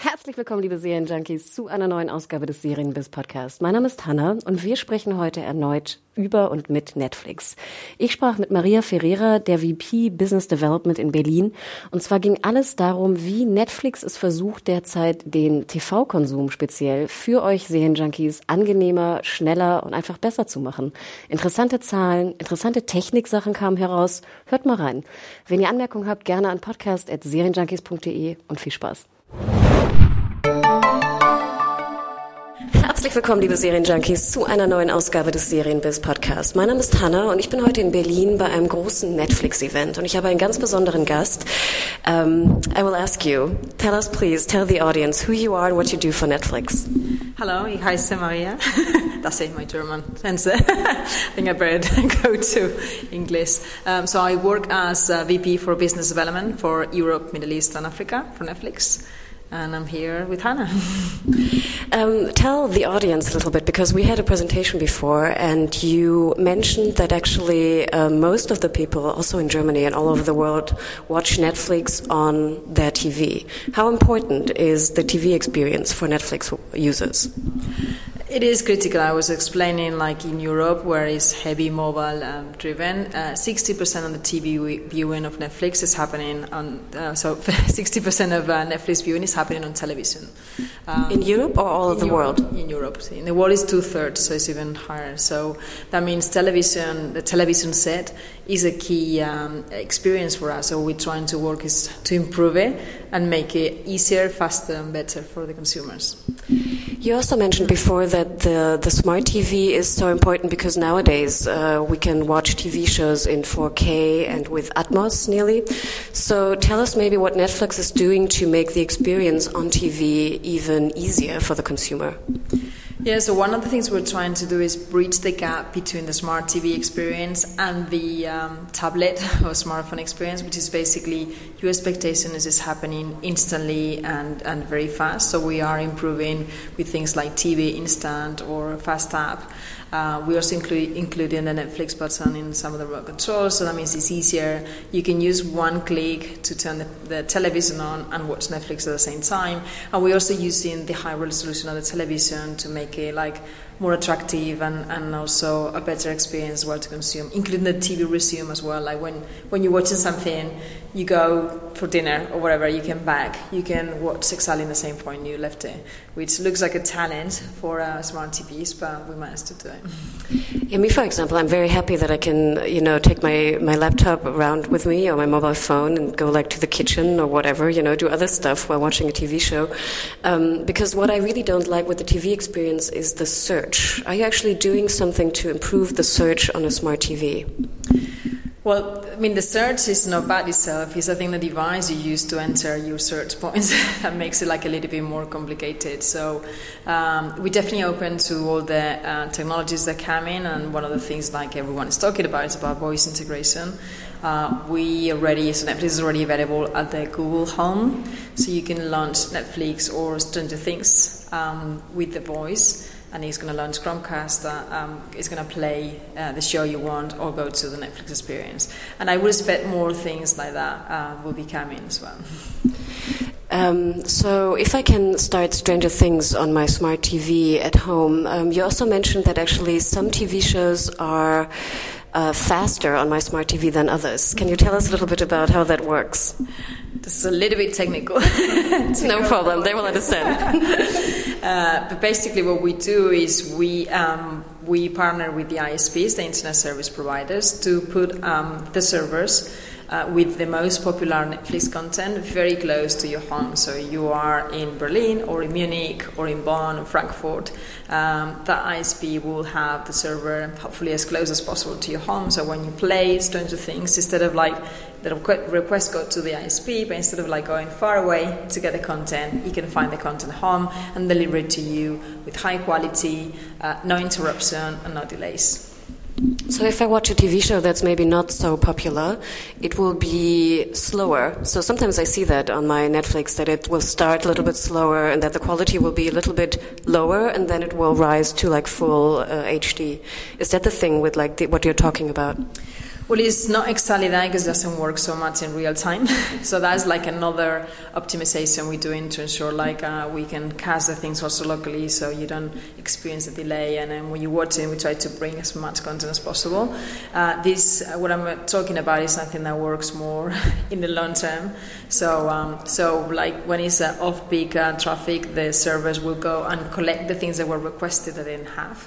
Herzlich willkommen, liebe Serienjunkies, zu einer neuen Ausgabe des Serienbiz Podcast. Mein Name ist Hanna und wir sprechen heute erneut über und mit Netflix. Ich sprach mit Maria Ferreira, der VP Business Development in Berlin. Und zwar ging alles darum, wie Netflix es versucht, derzeit den TV-Konsum speziell für euch Serienjunkies angenehmer, schneller und einfach besser zu machen. Interessante Zahlen, interessante Techniksachen kamen heraus. Hört mal rein. Wenn ihr Anmerkungen habt, gerne an podcast.serienjunkies.de und viel Spaß. Herzlich willkommen, liebe Serienjunkies, zu einer neuen Ausgabe des Serienbiz Podcast. Mein Name ist Hanna und ich bin heute in Berlin bei einem großen Netflix-Event und ich habe einen ganz besonderen Gast. Um, I will ask you, tell us please, tell the audience who you are and what you do for Netflix. Hello, ich heiße Maria. That's it, my German. Uh, I think I better go to English. Um, so I work as VP for Business Development for Europe, Middle East, and Africa for Netflix. And I'm here with Hannah. Um, tell the audience a little bit because we had a presentation before and you mentioned that actually uh, most of the people, also in Germany and all over the world, watch Netflix on their TV. How important is the TV experience for Netflix users? It is critical. I was explaining, like in Europe, where it's heavy mobile um, driven, uh, 60% of the TV viewing of Netflix is happening on, uh, so 60% of uh, Netflix viewing is happening on television. Um, In Europe or all of the Europe, world? In Europe. In the world, is two thirds, so it's even higher. So that means television, the television set is a key um, experience for us. So we're trying to work is to improve it and make it easier, faster, and better for the consumers. You also mentioned before that the, the smart TV is so important because nowadays uh, we can watch TV shows in 4K and with Atmos nearly. So tell us maybe what Netflix is doing to make the experience on TV even easier for the consumer. Yeah, so one of the things we're trying to do is bridge the gap between the smart TV experience and the um, tablet or smartphone experience, which is basically your expectation is this happening instantly and, and very fast. So we are improving with things like TV Instant or Fast App. Uh, we also include including the Netflix button in some of the remote controls, so that means it's easier. You can use one click to turn the, the television on and watch Netflix at the same time. And we're also using the high resolution of the television to make it like more attractive and, and also a better experience as well to consume, including the TV resume as well. Like when, when you're watching something, you go for dinner or whatever, you can back, you can watch exactly in the same point you left it, which looks like a challenge for uh, smart TVs, but we managed to do it. Yeah, me, for example, I'm very happy that I can, you know, take my, my laptop around with me or my mobile phone and go like to the kitchen or whatever, you know, do other stuff while watching a TV show. Um, because what I really don't like with the TV experience is the search. Are you actually doing something to improve the search on a smart TV? Well, I mean, the search is not bad itself. It's, I think, the device you use to enter your search points that makes it like a little bit more complicated. So, um, we're definitely open to all the uh, technologies that come in, and one of the things like everyone is talking about is about voice integration. Uh, we already, so Netflix is already available at the Google Home, so you can launch Netflix or Stranger Things um, with the voice and he's going to launch Chromecast um, is going to play uh, the show you want or go to the Netflix experience. And I would expect more things like that uh, will be coming as well. Um, so, if I can start Stranger Things on my smart TV at home, um, you also mentioned that actually some TV shows are uh, faster on my smart TV than others. Can you tell us a little bit about how that works? This is a little bit technical. no problem, they will understand. uh, but basically, what we do is we um, we partner with the ISPs, the internet service providers, to put um, the servers uh, with the most popular Netflix content very close to your home. So you are in Berlin or in Munich or in Bonn or Frankfurt. Um, that ISP will have the server hopefully as close as possible to your home. So when you play Stranger Things, instead of like the request go to the ISP, but instead of like going far away to get the content, you can find the content home and deliver it to you with high quality, uh, no interruption, and no delays. So if I watch a TV show that's maybe not so popular, it will be slower. So sometimes I see that on my Netflix that it will start a little bit slower and that the quality will be a little bit lower and then it will rise to like full uh, HD. Is that the thing with like the, what you're talking about? Well, it's not exactly that because it doesn't work so much in real time. so that's like another optimization we're doing to ensure like uh, we can cast the things also locally so you don't experience the delay. And then when you watch it, we try to bring as much content as possible. Uh, this, uh, what I'm talking about, is something that works more in the long term. So, um, so like when it's uh, off-peak uh, traffic, the servers will go and collect the things that were requested that they didn't have.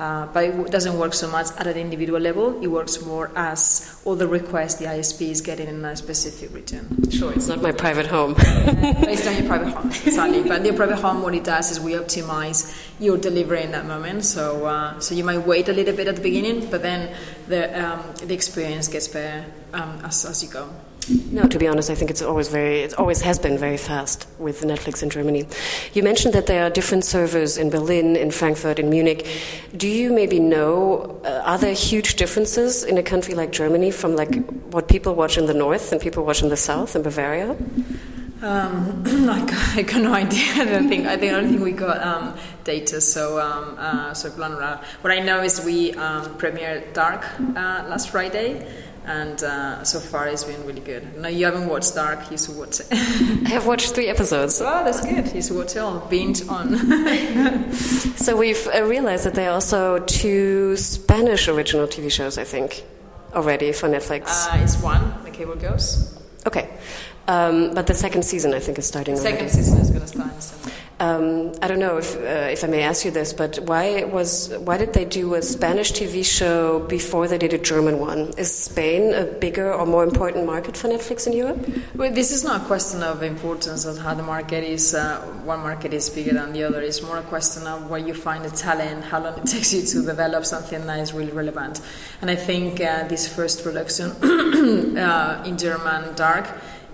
Uh, but it doesn't work so much at an individual level. It works more as all the requests the ISP is getting in a specific region. Sure, it's not my private home. it's not your private home, exactly. But your private home, what it does is we optimize your delivery in that moment. So, uh, so you might wait a little bit at the beginning, but then the um, the experience gets better um, as as you go. No, to be honest, I think it's always very, it always has been very fast with Netflix in Germany. You mentioned that there are different servers in Berlin, in Frankfurt, in Munich. Do you maybe know, uh, are there huge differences in a country like Germany from like what people watch in the north and people watch in the south, in Bavaria? Um, I, got, I, got, no idea. I don't think. I don't think we got um, data. So, um, uh, so what I know is we um, premiered Dark uh, last Friday, and uh, so far it's been really good. No, you haven't watched Dark, you should watch it. I have watched three episodes. Oh, that's good. You should watch it all. Binge on. so we've uh, realized that there are also two Spanish original TV shows, I think, already for Netflix. Uh, it's one, The Cable Girls. Okay. Um, but the second season, I think, is starting. The second already. season is going to start in um, I don't know if, uh, if I may ask you this, but why was why did they do a Spanish TV show before they did a German one? Is Spain a bigger or more important market for Netflix in Europe? Well, this is not a question of importance of how the market is. Uh, one market is bigger than the other. It's more a question of where you find the talent, how long it takes you to develop something that is really relevant. And I think uh, this first production uh, in German, Dark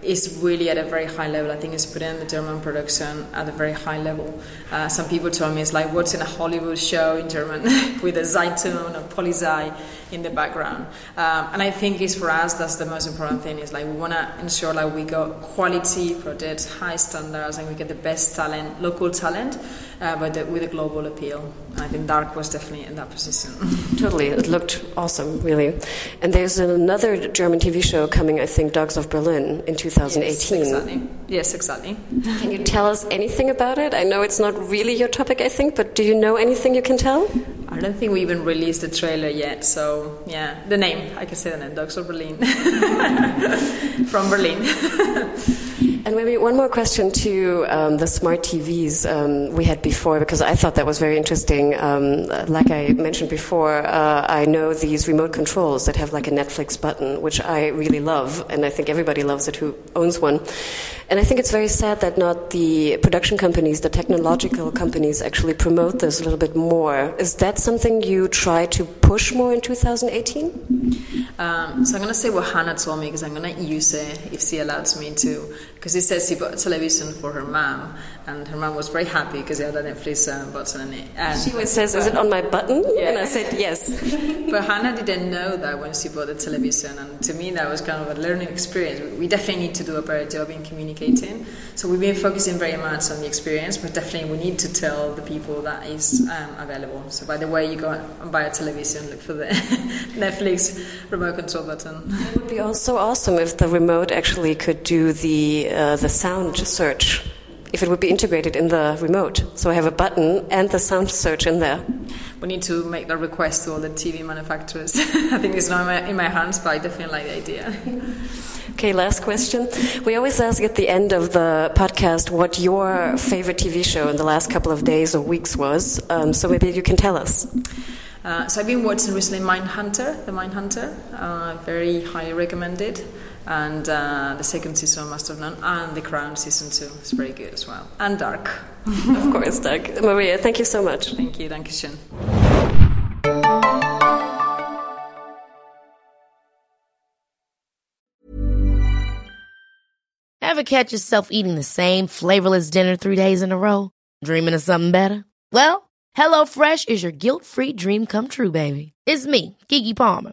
is really at a very high level. I think it's putting the German production at a very high level. Uh, some people told me it's like watching a Hollywood show in German with a Zeitung or Polizei in the background. Um, and I think it's for us that's the most important thing. Is like we want to ensure like we got quality projects, high standards, and we get the best talent, local talent, uh, but with a global appeal. I think Dark was definitely in that position. totally, it looked awesome, really. And there's another German TV show coming, I think, Dogs of Berlin in 2018. Yes, exactly. Yes, exactly. Can you tell us anything about it? I know it's not really your topic, I think, but do you know anything you can tell? I don't think we even released the trailer yet, so yeah, the name I can say the name, Dogs of Berlin, from Berlin. And maybe one more question to um, the smart TVs um, we had before, because I thought that was very interesting. Um, like I mentioned before, uh, I know these remote controls that have like a Netflix button, which I really love, and I think everybody loves it who owns one. And I think it's very sad that not the production companies, the technological companies, actually promote this a little bit more. Is that something you try to push more in 2018? Um, so I'm going to say what Hannah told me because I'm going to use it if she allows me to. Because he says he bought a television for her mom, and her mom was very happy because she had a Netflix uh, button on it. And she always says, "Is it on my button?" Yeah. And I said, "Yes." but Hannah didn't know that when she bought the television, and to me that was kind of a learning experience. We definitely need to do a better job in communicating. So we've been focusing very much on the experience, but definitely we need to tell the people that is um, available. So by the way you go and buy a television, look for the Netflix remote control button. It would be also awesome if the remote actually could do the uh, the sound search if it would be integrated in the remote. So I have a button and the sound search in there. We need to make that request to all the TV manufacturers. I think it's not in my, in my hands, but I definitely like the idea. Okay, last question. We always ask at the end of the podcast what your favorite TV show in the last couple of days or weeks was. Um, so maybe you can tell us. Uh, so I've been watching recently Mindhunter, The Mindhunter, uh, very highly recommended. And uh, the second season of Master of None, and The Crown season two is very good as well, and Dark. of course, dark. Maria, thank you so much. Thank you, Dankeschön. Ever catch yourself eating the same flavorless dinner three days in a row? Dreaming of something better? Well, HelloFresh is your guilt-free dream come true, baby. It's me, Keke Palmer.